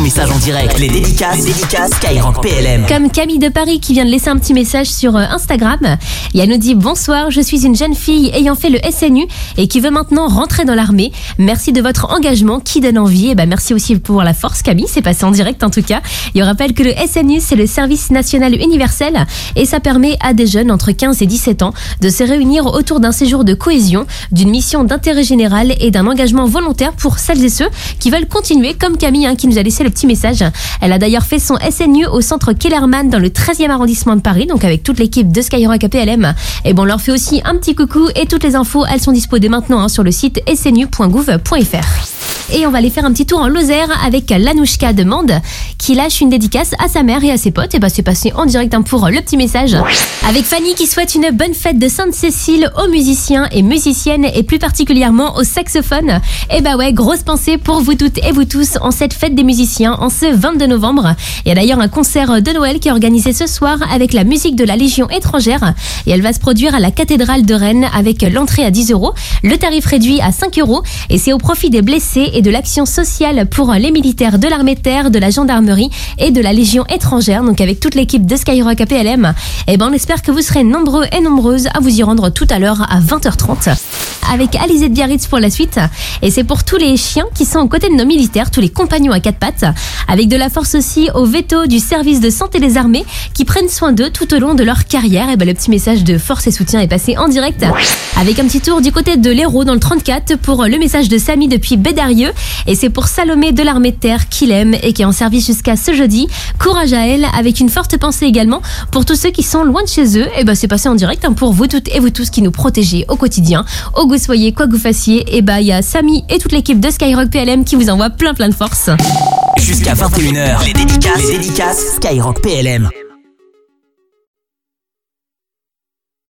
ton message en direct. Les dédicaces, les dédicaces Skyrock PLM. Comme Camille de Paris qui vient de laisser un petit message sur euh, Instagram. Elle nous dit Bonsoir, je suis une jeune fille ayant fait le SNU et qui veut maintenant rentrer dans l'armée. Merci de votre engagement qui donne envie? Et ben merci aussi pour la force, Camille. C'est passé en direct en tout cas. Et on rappelle que le SNU, c'est le service national universel et ça permet à des jeunes entre 15 et 17 ans de se réunir autour d'un séjour de cohésion, d'une mission d'intérêt général et d'un engagement volontaire pour celles et ceux qui veulent continuer, comme Camille hein, qui nous a laissé le petit message. Elle a d'ailleurs fait son SNU au centre Kellerman dans le 13e arrondissement de Paris, donc avec toute l'équipe de Skyrock APLM. Et bon, on leur fait aussi un petit coucou et toutes les infos, elles sont dispo dès maintenant hein, sur le site snu.gouv.fr. Et on va aller faire un petit tour en Lozère avec Lanouchka de Mende qui lâche une dédicace à sa mère et à ses potes. Et bah c'est passé en direct hein, pour le petit message. Avec Fanny qui souhaite une bonne fête de Sainte-Cécile aux musiciens et musiciennes et plus particulièrement aux saxophones. Et bah ouais, grosse pensée pour vous toutes et vous tous en cette fête des musiciens en ce 22 novembre. Il y a d'ailleurs un concert de Noël qui est organisé ce soir avec la musique de la Légion étrangère et elle va se produire à la cathédrale de Rennes avec l'entrée à 10 euros, le tarif réduit à 5 euros et c'est au profit des blessés et de l'action sociale pour les militaires de l'armée de terre, de la gendarmerie et de la Légion étrangère. Donc avec toute l'équipe de Skyrock APLM, et eh ben on espère que vous serez nombreux et nombreuses à vous y rendre tout à l'heure à 20h30 avec Alizé de Biarritz pour la suite. Et c'est pour tous les chiens qui sont aux côtés de nos militaires, tous les compagnons à quatre pattes, avec de la force aussi au veto du service de santé des armées qui prennent soin d'eux tout au long de leur carrière. Et ben le petit message de force et soutien est passé en direct avec un petit tour du côté de l'Hérault dans le 34 pour le message de Samy depuis Bédarieux. Et c'est pour Salomé de l'armée de terre qu'il aime et qui est en service jusqu'à ce jeudi. Courage à elle avec une forte pensée également pour tous ceux qui sont loin de chez eux. Et ben c'est passé en direct hein, pour vous toutes et vous tous qui nous protégez au quotidien, au soyez, quoi que vous fassiez, et bah il y a Samy et toute l'équipe de Skyrock PLM qui vous envoie plein plein de force. Jusqu'à 21h, les dédicaces, les dédicaces Skyrock PLM.